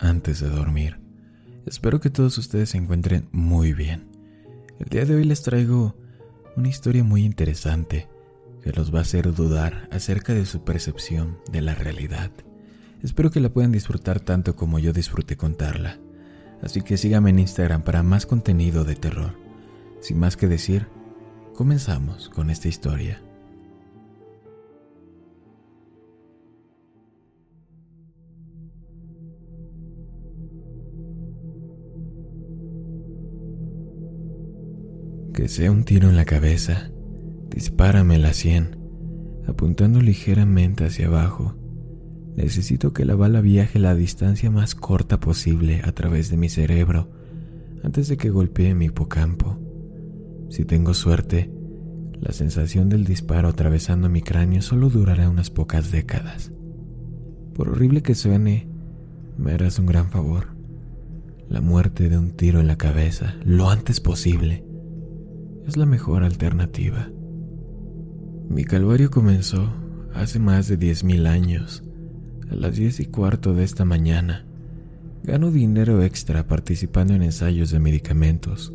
antes de dormir. Espero que todos ustedes se encuentren muy bien. El día de hoy les traigo una historia muy interesante que los va a hacer dudar acerca de su percepción de la realidad. Espero que la puedan disfrutar tanto como yo disfruté contarla. Así que síganme en Instagram para más contenido de terror. Sin más que decir, comenzamos con esta historia. Que sea un tiro en la cabeza, dispárame la sien, apuntando ligeramente hacia abajo. Necesito que la bala viaje la distancia más corta posible a través de mi cerebro antes de que golpee mi hipocampo. Si tengo suerte, la sensación del disparo atravesando mi cráneo solo durará unas pocas décadas. Por horrible que suene, me harás un gran favor. La muerte de un tiro en la cabeza, lo antes posible es la mejor alternativa. Mi calvario comenzó hace más de 10.000 años, a las 10 y cuarto de esta mañana. Gano dinero extra participando en ensayos de medicamentos.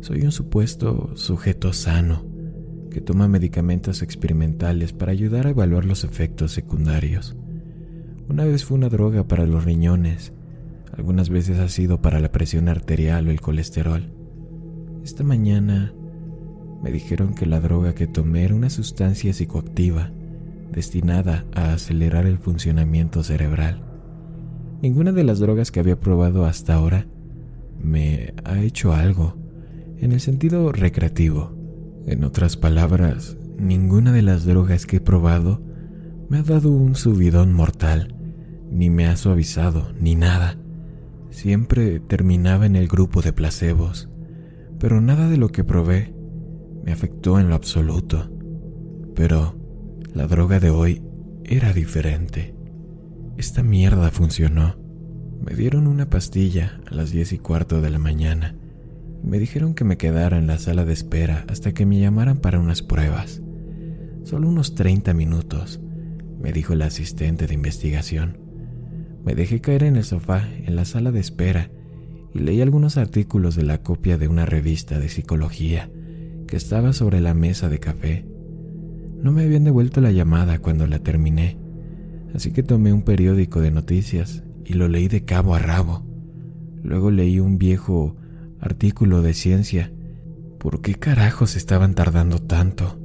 Soy un supuesto sujeto sano que toma medicamentos experimentales para ayudar a evaluar los efectos secundarios. Una vez fue una droga para los riñones, algunas veces ha sido para la presión arterial o el colesterol. Esta mañana me dijeron que la droga que tomé era una sustancia psicoactiva destinada a acelerar el funcionamiento cerebral. Ninguna de las drogas que había probado hasta ahora me ha hecho algo en el sentido recreativo. En otras palabras, ninguna de las drogas que he probado me ha dado un subidón mortal, ni me ha suavizado, ni nada. Siempre terminaba en el grupo de placebos, pero nada de lo que probé me afectó en lo absoluto, pero la droga de hoy era diferente. Esta mierda funcionó. Me dieron una pastilla a las diez y cuarto de la mañana me dijeron que me quedara en la sala de espera hasta que me llamaran para unas pruebas. Solo unos 30 minutos, me dijo el asistente de investigación. Me dejé caer en el sofá en la sala de espera y leí algunos artículos de la copia de una revista de psicología estaba sobre la mesa de café. No me habían devuelto la llamada cuando la terminé, así que tomé un periódico de noticias y lo leí de cabo a rabo. Luego leí un viejo artículo de ciencia. ¿Por qué carajos estaban tardando tanto?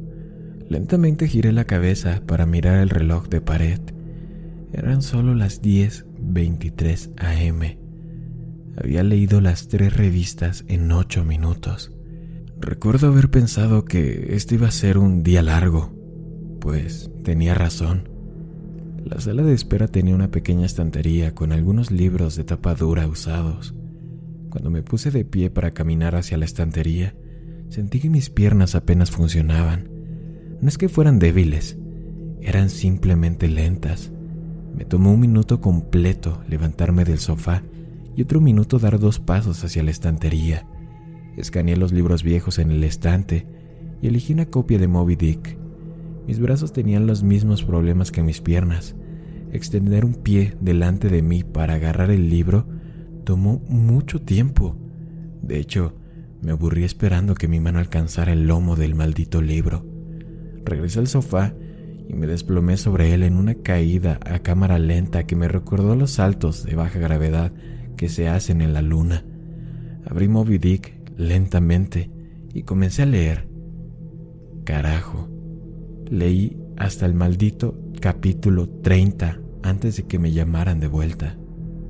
Lentamente giré la cabeza para mirar el reloj de pared. Eran solo las 10.23 am. Había leído las tres revistas en ocho minutos. Recuerdo haber pensado que este iba a ser un día largo, pues tenía razón. La sala de espera tenía una pequeña estantería con algunos libros de tapa dura usados. Cuando me puse de pie para caminar hacia la estantería, sentí que mis piernas apenas funcionaban. No es que fueran débiles, eran simplemente lentas. Me tomó un minuto completo levantarme del sofá y otro minuto dar dos pasos hacia la estantería. Escaneé los libros viejos en el estante y elegí una copia de Moby Dick. Mis brazos tenían los mismos problemas que mis piernas. Extender un pie delante de mí para agarrar el libro tomó mucho tiempo. De hecho, me aburrí esperando que mi mano alcanzara el lomo del maldito libro. Regresé al sofá y me desplomé sobre él en una caída a cámara lenta que me recordó los saltos de baja gravedad que se hacen en la luna. Abrí Moby Dick lentamente y comencé a leer. Carajo, leí hasta el maldito capítulo 30 antes de que me llamaran de vuelta.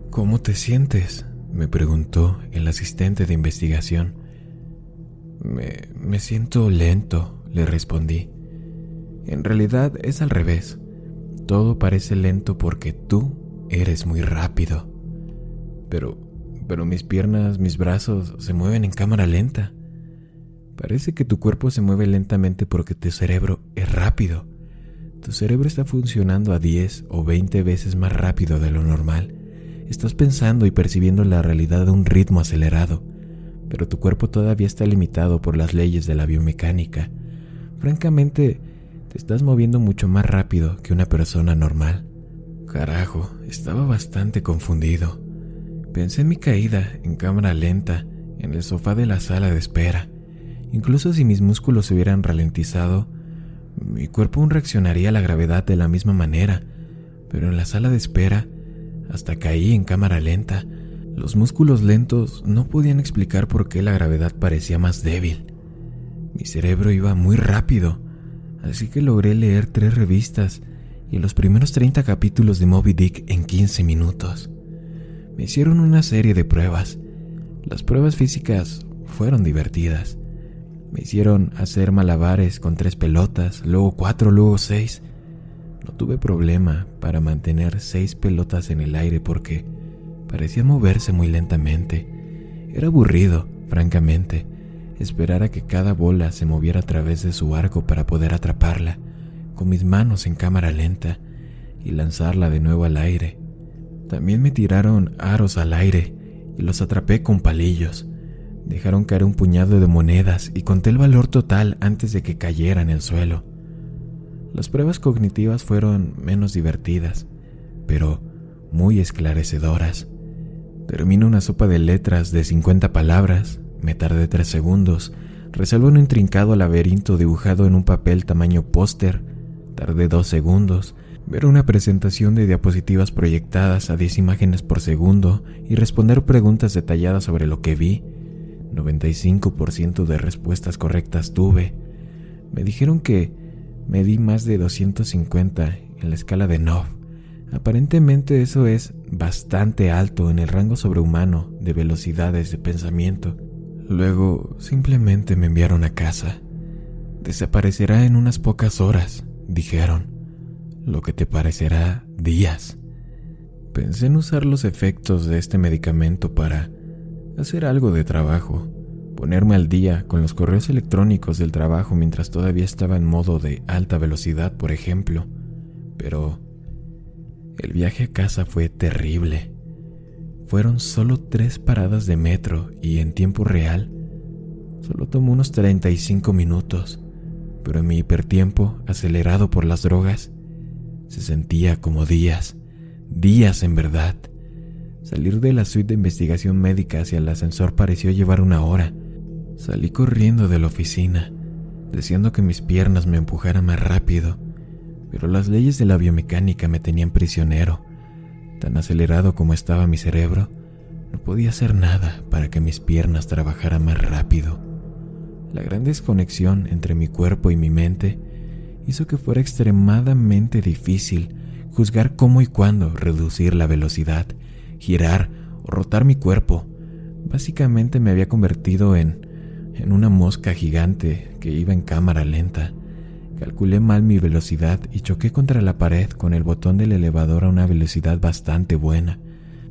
¿Cómo te sientes? me preguntó el asistente de investigación. Me, me siento lento, le respondí. En realidad es al revés. Todo parece lento porque tú eres muy rápido. Pero, pero mis piernas, mis brazos se mueven en cámara lenta. Parece que tu cuerpo se mueve lentamente porque tu cerebro es rápido. Tu cerebro está funcionando a 10 o 20 veces más rápido de lo normal. Estás pensando y percibiendo la realidad a un ritmo acelerado, pero tu cuerpo todavía está limitado por las leyes de la biomecánica. Francamente, te estás moviendo mucho más rápido que una persona normal. Carajo, estaba bastante confundido. Pensé en mi caída en cámara lenta en el sofá de la sala de espera. Incluso si mis músculos se hubieran ralentizado, mi cuerpo aún reaccionaría a la gravedad de la misma manera, pero en la sala de espera hasta caí en cámara lenta. Los músculos lentos no podían explicar por qué la gravedad parecía más débil. Mi cerebro iba muy rápido, así que logré leer tres revistas y los primeros 30 capítulos de Moby Dick en 15 minutos. Me hicieron una serie de pruebas. Las pruebas físicas fueron divertidas. Me hicieron hacer malabares con tres pelotas, luego cuatro, luego seis. No tuve problema para mantener seis pelotas en el aire porque parecían moverse muy lentamente. Era aburrido, francamente, esperar a que cada bola se moviera a través de su arco para poder atraparla, con mis manos en cámara lenta, y lanzarla de nuevo al aire. También me tiraron aros al aire y los atrapé con palillos. Dejaron caer un puñado de monedas y conté el valor total antes de que cayera en el suelo. Las pruebas cognitivas fueron menos divertidas, pero muy esclarecedoras. Termino una sopa de letras de 50 palabras, me tardé tres segundos, resuelvo un intrincado laberinto dibujado en un papel tamaño póster, tardé dos segundos, ver una presentación de diapositivas proyectadas a 10 imágenes por segundo y responder preguntas detalladas sobre lo que vi, 95% de respuestas correctas tuve. Me dijeron que me di más de 250 en la escala de Nov. Aparentemente eso es bastante alto en el rango sobrehumano de velocidades de pensamiento. Luego simplemente me enviaron a casa. Desaparecerá en unas pocas horas, dijeron, lo que te parecerá días. Pensé en usar los efectos de este medicamento para hacer algo de trabajo, ponerme al día con los correos electrónicos del trabajo mientras todavía estaba en modo de alta velocidad, por ejemplo. Pero el viaje a casa fue terrible. Fueron solo tres paradas de metro y en tiempo real solo tomó unos 35 minutos, pero en mi hipertiempo, acelerado por las drogas, se sentía como días, días en verdad. Salir de la suite de investigación médica hacia el ascensor pareció llevar una hora. Salí corriendo de la oficina, deseando que mis piernas me empujaran más rápido, pero las leyes de la biomecánica me tenían prisionero. Tan acelerado como estaba mi cerebro, no podía hacer nada para que mis piernas trabajaran más rápido. La gran desconexión entre mi cuerpo y mi mente hizo que fuera extremadamente difícil juzgar cómo y cuándo reducir la velocidad girar o rotar mi cuerpo. Básicamente me había convertido en, en una mosca gigante que iba en cámara lenta. Calculé mal mi velocidad y choqué contra la pared con el botón del elevador a una velocidad bastante buena.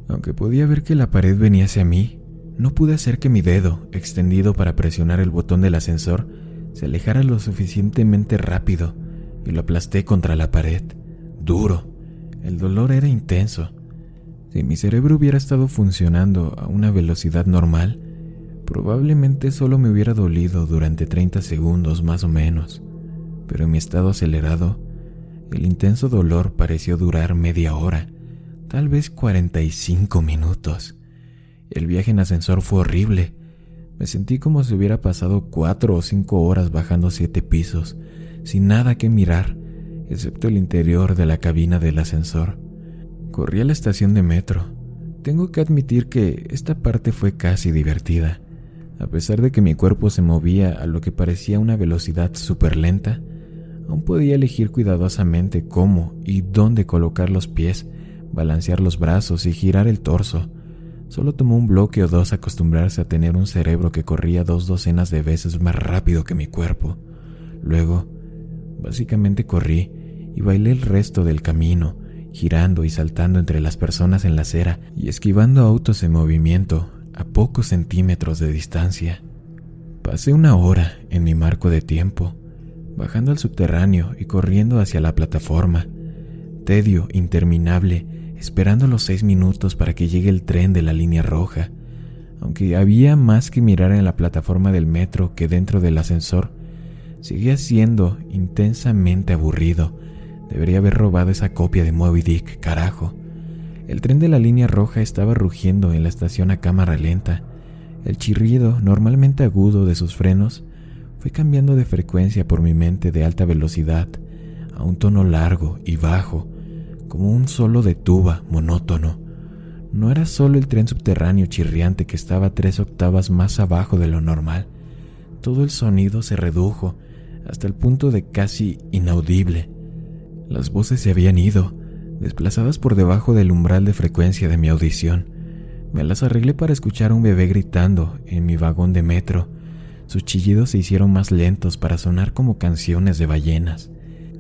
Aunque podía ver que la pared venía hacia mí, no pude hacer que mi dedo, extendido para presionar el botón del ascensor, se alejara lo suficientemente rápido y lo aplasté contra la pared. Duro. El dolor era intenso si mi cerebro hubiera estado funcionando a una velocidad normal, probablemente solo me hubiera dolido durante 30 segundos más o menos, pero en mi estado acelerado, el intenso dolor pareció durar media hora, tal vez 45 minutos. El viaje en ascensor fue horrible. Me sentí como si hubiera pasado cuatro o cinco horas bajando siete pisos, sin nada que mirar, excepto el interior de la cabina del ascensor. Corrí a la estación de metro. Tengo que admitir que esta parte fue casi divertida. A pesar de que mi cuerpo se movía a lo que parecía una velocidad súper lenta, aún podía elegir cuidadosamente cómo y dónde colocar los pies, balancear los brazos y girar el torso. Solo tomó un bloque o dos acostumbrarse a tener un cerebro que corría dos docenas de veces más rápido que mi cuerpo. Luego, básicamente corrí y bailé el resto del camino, girando y saltando entre las personas en la acera y esquivando autos en movimiento a pocos centímetros de distancia. Pasé una hora en mi marco de tiempo, bajando al subterráneo y corriendo hacia la plataforma. Tedio interminable, esperando los seis minutos para que llegue el tren de la línea roja. Aunque había más que mirar en la plataforma del metro que dentro del ascensor, seguía siendo intensamente aburrido. Debería haber robado esa copia de Moby Dick, carajo. El tren de la línea roja estaba rugiendo en la estación a cámara lenta. El chirrido, normalmente agudo de sus frenos, fue cambiando de frecuencia por mi mente de alta velocidad a un tono largo y bajo, como un solo de tuba monótono. No era solo el tren subterráneo chirriante que estaba tres octavas más abajo de lo normal. Todo el sonido se redujo hasta el punto de casi inaudible. Las voces se habían ido, desplazadas por debajo del umbral de frecuencia de mi audición. Me las arreglé para escuchar a un bebé gritando en mi vagón de metro. Sus chillidos se hicieron más lentos para sonar como canciones de ballenas.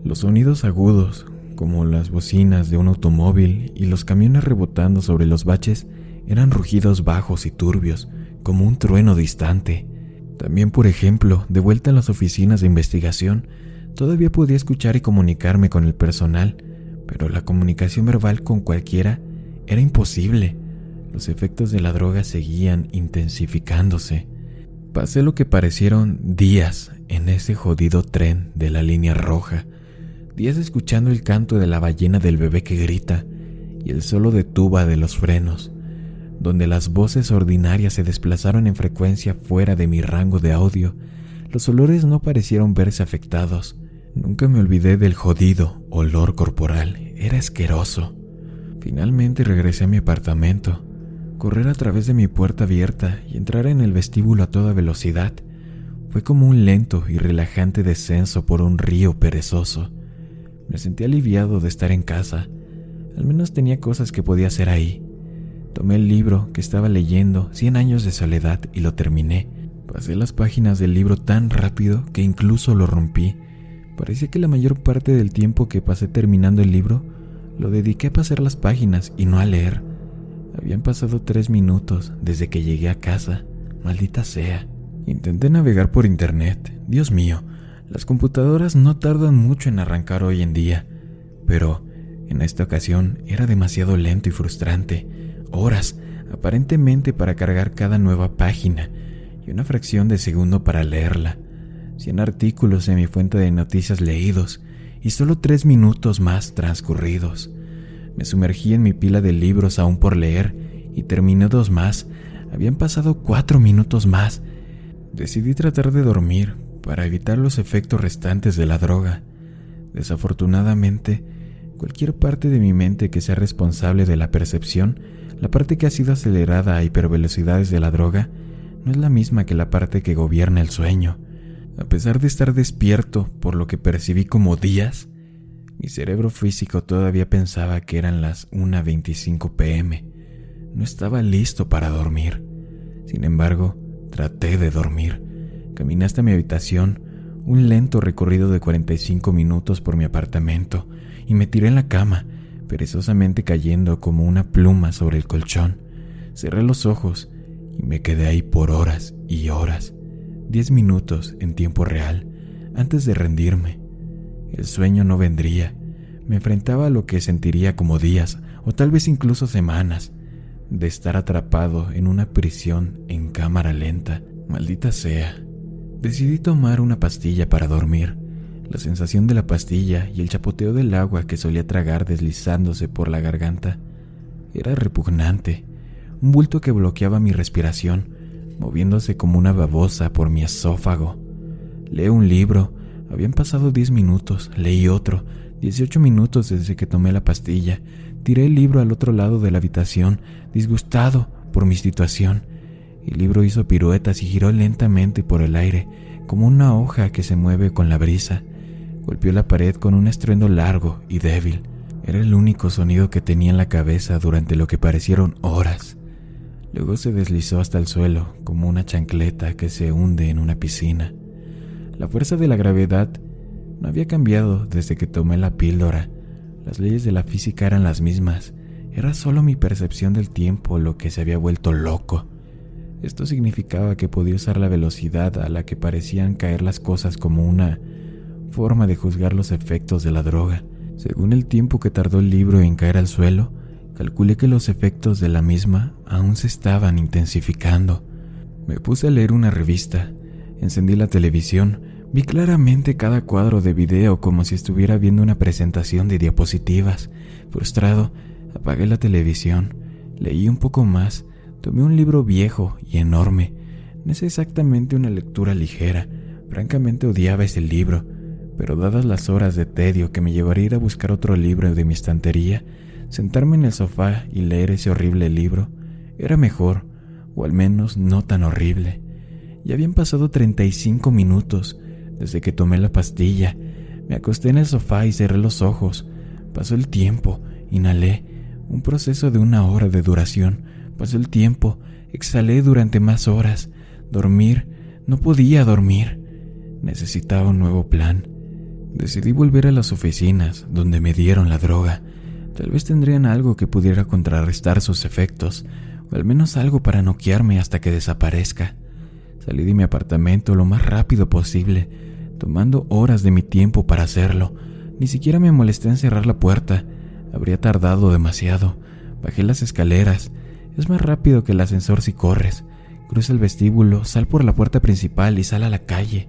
Los sonidos agudos, como las bocinas de un automóvil y los camiones rebotando sobre los baches, eran rugidos bajos y turbios, como un trueno distante. También, por ejemplo, de vuelta en las oficinas de investigación, todavía podía escuchar y comunicarme con el personal, pero la comunicación verbal con cualquiera era imposible. Los efectos de la droga seguían intensificándose. Pasé lo que parecieron días en ese jodido tren de la línea roja, días escuchando el canto de la ballena del bebé que grita y el solo de tuba de los frenos, donde las voces ordinarias se desplazaron en frecuencia fuera de mi rango de audio, los olores no parecieron verse afectados. Nunca me olvidé del jodido olor corporal, era asqueroso. Finalmente regresé a mi apartamento, correr a través de mi puerta abierta y entrar en el vestíbulo a toda velocidad. Fue como un lento y relajante descenso por un río perezoso. Me sentí aliviado de estar en casa. Al menos tenía cosas que podía hacer ahí. Tomé el libro que estaba leyendo, Cien años de soledad, y lo terminé. Pasé las páginas del libro tan rápido que incluso lo rompí. Parecía que la mayor parte del tiempo que pasé terminando el libro lo dediqué a pasar las páginas y no a leer. Habían pasado tres minutos desde que llegué a casa. Maldita sea. Intenté navegar por internet. Dios mío, las computadoras no tardan mucho en arrancar hoy en día, pero en esta ocasión era demasiado lento y frustrante. Horas, aparentemente, para cargar cada nueva página y una fracción de segundo para leerla. Cien artículos en mi fuente de noticias leídos y solo tres minutos más transcurridos. Me sumergí en mi pila de libros aún por leer y terminé dos más. Habían pasado cuatro minutos más. Decidí tratar de dormir, para evitar los efectos restantes de la droga. Desafortunadamente, cualquier parte de mi mente que sea responsable de la percepción, la parte que ha sido acelerada a hipervelocidades de la droga, no es la misma que la parte que gobierna el sueño. A pesar de estar despierto por lo que percibí como días, mi cerebro físico todavía pensaba que eran las 1.25 pm. No estaba listo para dormir. Sin embargo, traté de dormir Caminé hasta mi habitación, un lento recorrido de 45 minutos por mi apartamento, y me tiré en la cama, perezosamente cayendo como una pluma sobre el colchón. Cerré los ojos y me quedé ahí por horas y horas, diez minutos en tiempo real, antes de rendirme. El sueño no vendría. Me enfrentaba a lo que sentiría como días, o tal vez incluso semanas, de estar atrapado en una prisión en cámara lenta. Maldita sea. Decidí tomar una pastilla para dormir. La sensación de la pastilla y el chapoteo del agua que solía tragar deslizándose por la garganta era repugnante, un bulto que bloqueaba mi respiración, moviéndose como una babosa por mi esófago. Leí un libro, habían pasado diez minutos, leí otro, dieciocho minutos desde que tomé la pastilla, tiré el libro al otro lado de la habitación, disgustado por mi situación el libro hizo piruetas y giró lentamente por el aire, como una hoja que se mueve con la brisa. Golpeó la pared con un estruendo largo y débil. Era el único sonido que tenía en la cabeza durante lo que parecieron horas. Luego se deslizó hasta el suelo, como una chancleta que se hunde en una piscina. La fuerza de la gravedad no había cambiado desde que tomé la píldora. Las leyes de la física eran las mismas. Era solo mi percepción del tiempo lo que se había vuelto loco. Esto significaba que podía usar la velocidad a la que parecían caer las cosas como una forma de juzgar los efectos de la droga. Según el tiempo que tardó el libro en caer al suelo, calculé que los efectos de la misma aún se estaban intensificando. Me puse a leer una revista, encendí la televisión, vi claramente cada cuadro de video como si estuviera viendo una presentación de diapositivas. Frustrado, apagué la televisión, leí un poco más, tomé un libro viejo y enorme. No es exactamente una lectura ligera, francamente odiaba ese libro pero dadas las horas de tedio que me llevaría a ir a buscar otro libro de mi estantería, sentarme en el sofá y leer ese horrible libro era mejor, o al menos no tan horrible. Ya habían pasado 35 minutos desde que tomé la pastilla. Me acosté en el sofá y cerré los ojos. Pasó el tiempo, inhalé, un proceso de una hora de duración. Pasó el tiempo, exhalé durante más horas. Dormir, no podía dormir. Necesitaba un nuevo plan. Decidí volver a las oficinas donde me dieron la droga. Tal vez tendrían algo que pudiera contrarrestar sus efectos, o al menos algo para noquearme hasta que desaparezca. Salí de mi apartamento lo más rápido posible, tomando horas de mi tiempo para hacerlo. Ni siquiera me molesté en cerrar la puerta. Habría tardado demasiado. Bajé las escaleras. Es más rápido que el ascensor si corres. Cruza el vestíbulo, sal por la puerta principal y sal a la calle.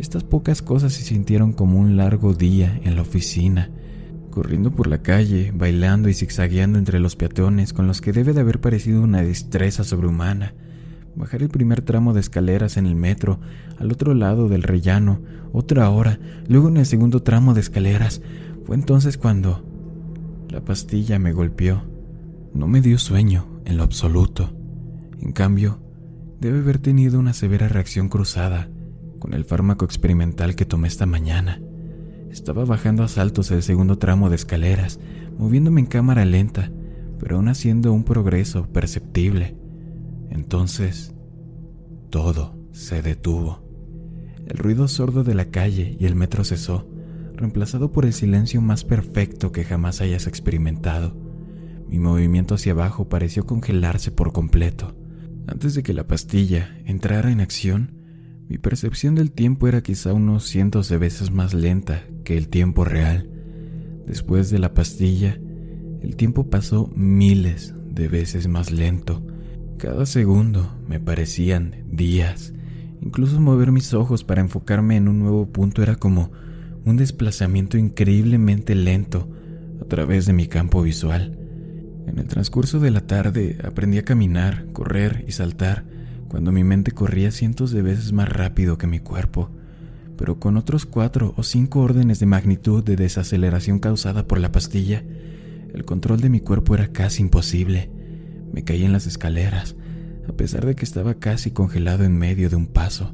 Estas pocas cosas se sintieron como un largo día en la oficina, corriendo por la calle, bailando y zigzagueando entre los peatones con los que debe de haber parecido una destreza sobrehumana. Bajar el primer tramo de escaleras en el metro, al otro lado del rellano, otra hora, luego en el segundo tramo de escaleras. Fue entonces cuando la pastilla me golpeó. No me dio sueño en lo absoluto. En cambio, debe haber tenido una severa reacción cruzada con el fármaco experimental que tomé esta mañana. Estaba bajando a saltos el segundo tramo de escaleras, moviéndome en cámara lenta, pero aún haciendo un progreso perceptible. Entonces, todo se detuvo. El ruido sordo de la calle y el metro cesó, reemplazado por el silencio más perfecto que jamás hayas experimentado. Mi movimiento hacia abajo pareció congelarse por completo. Antes de que la pastilla entrara en acción, mi percepción del tiempo era quizá unos cientos de veces más lenta que el tiempo real. Después de la pastilla, el tiempo pasó miles de veces más lento. Cada segundo me parecían días. Incluso mover mis ojos para enfocarme en un nuevo punto era como un desplazamiento increíblemente lento a través de mi campo visual. En el transcurso de la tarde aprendí a caminar, correr y saltar cuando mi mente corría cientos de veces más rápido que mi cuerpo, pero con otros cuatro o cinco órdenes de magnitud de desaceleración causada por la pastilla, el control de mi cuerpo era casi imposible. Me caí en las escaleras, a pesar de que estaba casi congelado en medio de un paso.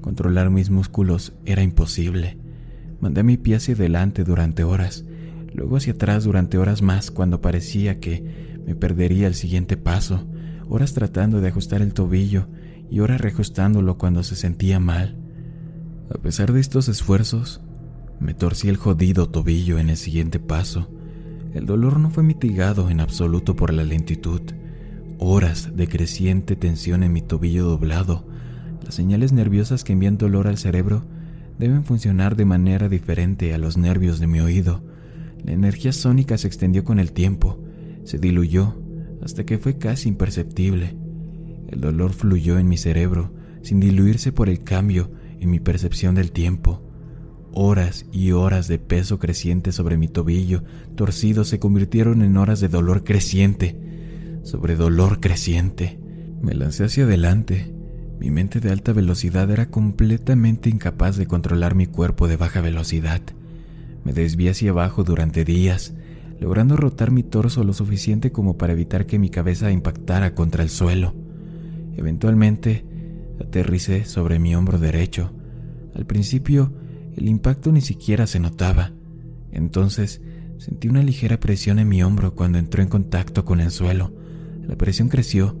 Controlar mis músculos era imposible. Mandé mi pie hacia adelante durante horas, luego hacia atrás durante horas más cuando parecía que me perdería el siguiente paso horas tratando de ajustar el tobillo y horas reajustándolo cuando se sentía mal. A pesar de estos esfuerzos, me torcí el jodido tobillo en el siguiente paso. El dolor no fue mitigado en absoluto por la lentitud. Horas de creciente tensión en mi tobillo doblado. Las señales nerviosas que envían dolor al cerebro deben funcionar de manera diferente a los nervios de mi oído. La energía sónica se extendió con el tiempo, se diluyó hasta que fue casi imperceptible. El dolor fluyó en mi cerebro sin diluirse por el cambio en mi percepción del tiempo. Horas y horas de peso creciente sobre mi tobillo torcido se convirtieron en horas de dolor creciente, sobre dolor creciente. Me lancé hacia adelante. Mi mente de alta velocidad era completamente incapaz de controlar mi cuerpo de baja velocidad. Me desvié hacia abajo durante días, logrando rotar mi torso lo suficiente como para evitar que mi cabeza impactara contra el suelo. Eventualmente, aterricé sobre mi hombro derecho. Al principio, el impacto ni siquiera se notaba. Entonces, sentí una ligera presión en mi hombro cuando entró en contacto con el suelo. La presión creció,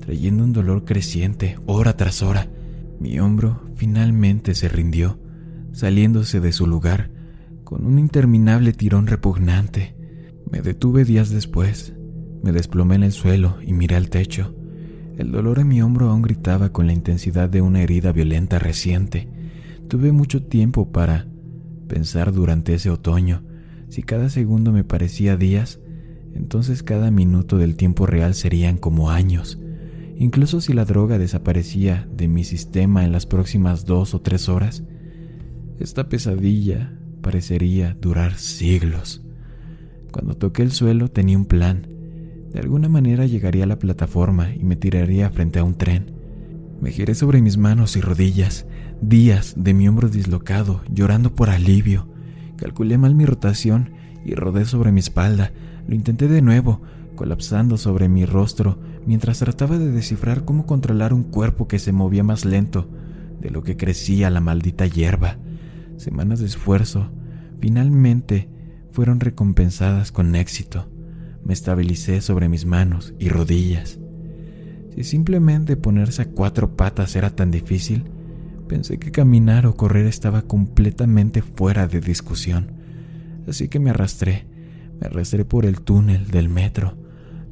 trayendo un dolor creciente hora tras hora. Mi hombro finalmente se rindió, saliéndose de su lugar con un interminable tirón repugnante. Me detuve días después, me desplomé en el suelo y miré al techo. El dolor en mi hombro aún gritaba con la intensidad de una herida violenta reciente. Tuve mucho tiempo para pensar durante ese otoño. Si cada segundo me parecía días, entonces cada minuto del tiempo real serían como años. Incluso si la droga desaparecía de mi sistema en las próximas dos o tres horas, esta pesadilla parecería durar siglos. Cuando toqué el suelo tenía un plan. De alguna manera llegaría a la plataforma y me tiraría frente a un tren. Me giré sobre mis manos y rodillas, días de mi hombro dislocado, llorando por alivio. Calculé mal mi rotación y rodé sobre mi espalda. Lo intenté de nuevo, colapsando sobre mi rostro, mientras trataba de descifrar cómo controlar un cuerpo que se movía más lento de lo que crecía la maldita hierba. Semanas de esfuerzo, finalmente fueron recompensadas con éxito. Me estabilicé sobre mis manos y rodillas. Si simplemente ponerse a cuatro patas era tan difícil, pensé que caminar o correr estaba completamente fuera de discusión. Así que me arrastré, me arrastré por el túnel del metro.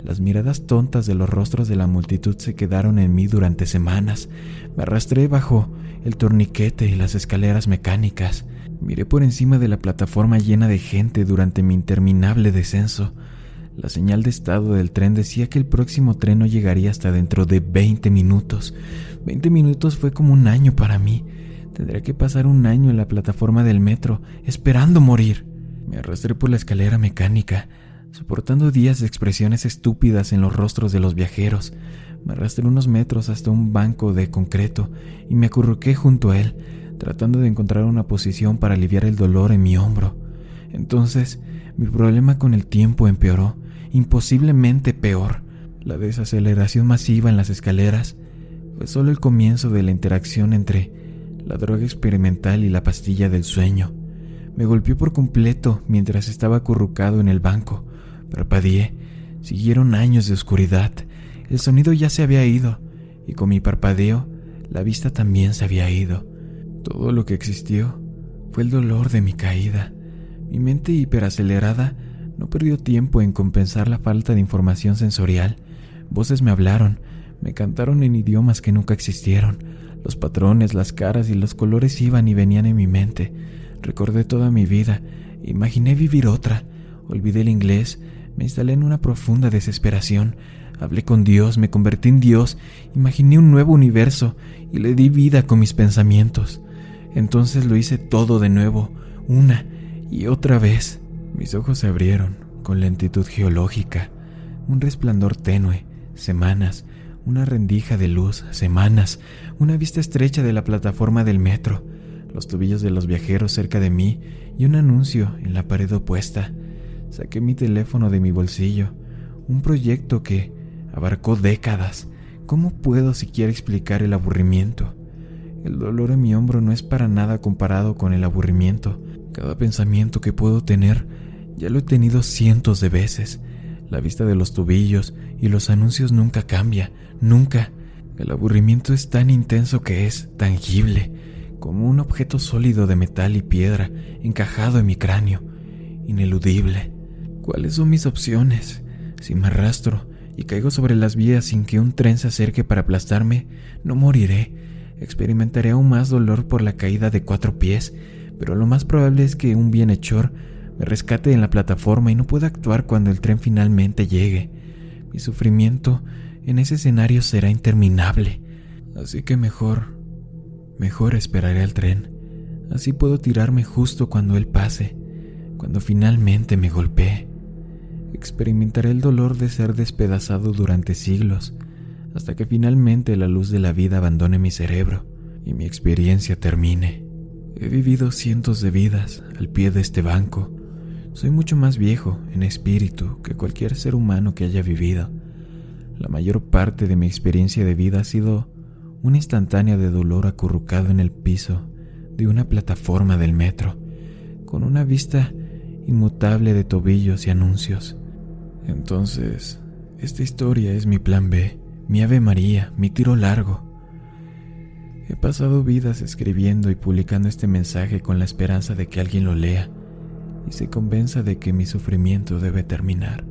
Las miradas tontas de los rostros de la multitud se quedaron en mí durante semanas. Me arrastré bajo el torniquete y las escaleras mecánicas. Miré por encima de la plataforma llena de gente durante mi interminable descenso. La señal de estado del tren decía que el próximo tren no llegaría hasta dentro de 20 minutos. 20 minutos fue como un año para mí. Tendría que pasar un año en la plataforma del metro, esperando morir. Me arrastré por la escalera mecánica, soportando días de expresiones estúpidas en los rostros de los viajeros. Me arrastré unos metros hasta un banco de concreto y me acurruqué junto a él tratando de encontrar una posición para aliviar el dolor en mi hombro. Entonces, mi problema con el tiempo empeoró, imposiblemente peor. La desaceleración masiva en las escaleras fue solo el comienzo de la interacción entre la droga experimental y la pastilla del sueño. Me golpeó por completo mientras estaba acurrucado en el banco. Parpadeé. Siguieron años de oscuridad. El sonido ya se había ido, y con mi parpadeo, la vista también se había ido. Todo lo que existió fue el dolor de mi caída. Mi mente hiperacelerada no perdió tiempo en compensar la falta de información sensorial. Voces me hablaron, me cantaron en idiomas que nunca existieron. Los patrones, las caras y los colores iban y venían en mi mente. Recordé toda mi vida, imaginé vivir otra. Olvidé el inglés, me instalé en una profunda desesperación. Hablé con Dios, me convertí en Dios, imaginé un nuevo universo y le di vida con mis pensamientos. Entonces lo hice todo de nuevo, una y otra vez. Mis ojos se abrieron con lentitud geológica, un resplandor tenue, semanas, una rendija de luz, semanas, una vista estrecha de la plataforma del metro, los tubillos de los viajeros cerca de mí y un anuncio en la pared opuesta. Saqué mi teléfono de mi bolsillo, un proyecto que abarcó décadas. ¿Cómo puedo siquiera explicar el aburrimiento? El dolor en mi hombro no es para nada comparado con el aburrimiento. Cada pensamiento que puedo tener ya lo he tenido cientos de veces. La vista de los tubillos y los anuncios nunca cambia, nunca. El aburrimiento es tan intenso que es tangible, como un objeto sólido de metal y piedra encajado en mi cráneo, ineludible. ¿Cuáles son mis opciones? Si me arrastro y caigo sobre las vías sin que un tren se acerque para aplastarme, no moriré experimentaré aún más dolor por la caída de cuatro pies, pero lo más probable es que un bienhechor me rescate en la plataforma y no pueda actuar cuando el tren finalmente llegue. Mi sufrimiento en ese escenario será interminable, así que mejor, mejor esperaré al tren. Así puedo tirarme justo cuando él pase, cuando finalmente me golpee. Experimentaré el dolor de ser despedazado durante siglos, hasta que finalmente la luz de la vida abandone mi cerebro y mi experiencia termine. He vivido cientos de vidas al pie de este banco. Soy mucho más viejo en espíritu que cualquier ser humano que haya vivido. La mayor parte de mi experiencia de vida ha sido una instantánea de dolor acurrucado en el piso de una plataforma del metro, con una vista inmutable de tobillos y anuncios. Entonces, esta historia es mi plan B mi Ave María, mi tiro largo. He pasado vidas escribiendo y publicando este mensaje con la esperanza de que alguien lo lea, y se convenza de que mi sufrimiento debe terminar.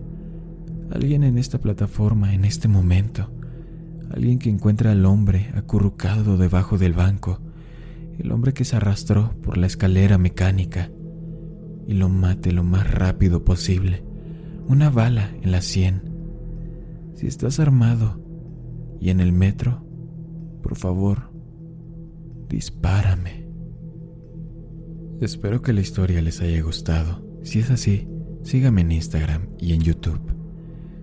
Alguien en esta plataforma, en este momento, alguien que encuentra al hombre acurrucado debajo del banco, el hombre que se arrastró por la escalera mecánica, y lo mate lo más rápido posible, una bala en la sien. Si estás armado y en el metro, por favor, dispárame. Espero que la historia les haya gustado. Si es así, sígame en Instagram y en YouTube.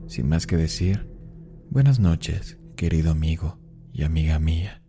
Sin más que decir, buenas noches, querido amigo y amiga mía.